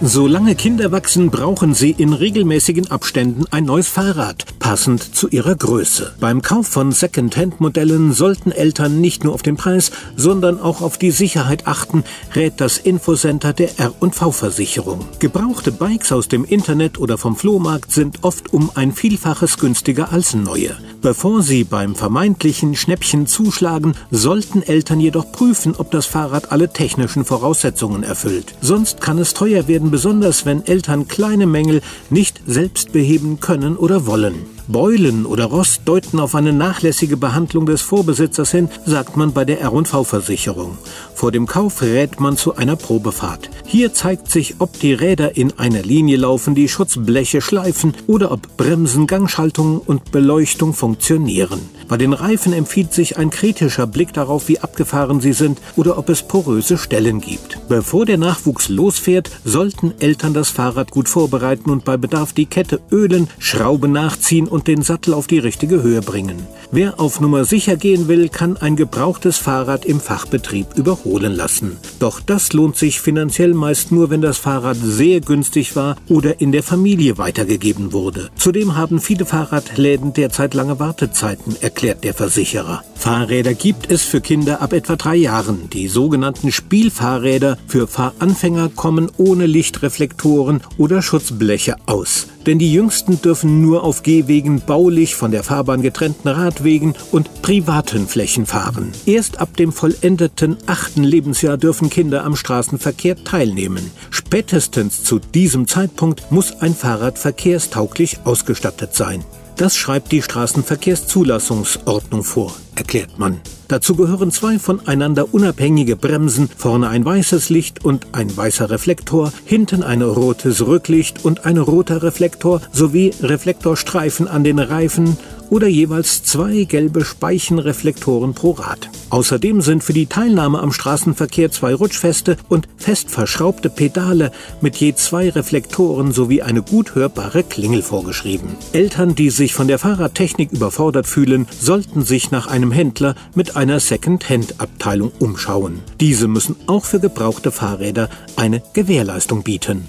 Solange Kinder wachsen, brauchen sie in regelmäßigen Abständen ein neues Fahrrad, passend zu ihrer Größe. Beim Kauf von Second-Hand-Modellen sollten Eltern nicht nur auf den Preis, sondern auch auf die Sicherheit achten, rät das Infocenter der R&V-Versicherung. Gebrauchte Bikes aus dem Internet oder vom Flohmarkt sind oft um ein Vielfaches günstiger als neue. Bevor sie beim vermeintlichen Schnäppchen zuschlagen, sollten Eltern jedoch prüfen, ob das Fahrrad alle technischen Voraussetzungen erfüllt. Sonst kann es teuer werden, besonders wenn Eltern kleine Mängel nicht selbst beheben können oder wollen. Beulen oder Rost deuten auf eine nachlässige Behandlung des Vorbesitzers hin, sagt man bei der R&V-Versicherung. Vor dem Kauf rät man zu einer Probefahrt. Hier zeigt sich, ob die Räder in einer Linie laufen, die Schutzbleche schleifen oder ob Bremsen, Gangschaltung und Beleuchtung funktionieren. Bei den Reifen empfiehlt sich ein kritischer Blick darauf, wie abgefahren sie sind oder ob es poröse Stellen gibt. Bevor der Nachwuchs losfährt, sollten Eltern das Fahrrad gut vorbereiten und bei Bedarf die Kette ölen, Schrauben nachziehen und den Sattel auf die richtige Höhe bringen. Wer auf Nummer sicher gehen will, kann ein gebrauchtes Fahrrad im Fachbetrieb überholen lassen. Doch das lohnt sich finanziell meist nur, wenn das Fahrrad sehr günstig war oder in der Familie weitergegeben wurde. Zudem haben viele Fahrradläden derzeit lange Wartezeiten, erklärt der Versicherer. Fahrräder gibt es für Kinder ab etwa drei Jahren. Die sogenannten Spielfahrräder für Fahranfänger kommen ohne Lichtreflektoren oder Schutzbleche aus denn die Jüngsten dürfen nur auf Gehwegen baulich von der Fahrbahn getrennten Radwegen und privaten Flächen fahren. Erst ab dem vollendeten achten Lebensjahr dürfen Kinder am Straßenverkehr teilnehmen. Spätestens zu diesem Zeitpunkt muss ein Fahrrad verkehrstauglich ausgestattet sein. Das schreibt die Straßenverkehrszulassungsordnung vor, erklärt man. Dazu gehören zwei voneinander unabhängige Bremsen, vorne ein weißes Licht und ein weißer Reflektor, hinten ein rotes Rücklicht und ein roter Reflektor sowie Reflektorstreifen an den Reifen oder jeweils zwei gelbe Speichenreflektoren pro Rad. Außerdem sind für die Teilnahme am Straßenverkehr zwei rutschfeste und fest verschraubte Pedale mit je zwei Reflektoren sowie eine gut hörbare Klingel vorgeschrieben. Eltern, die sich von der Fahrradtechnik überfordert fühlen, sollten sich nach einem Händler mit einer Second-Hand-Abteilung umschauen. Diese müssen auch für gebrauchte Fahrräder eine Gewährleistung bieten.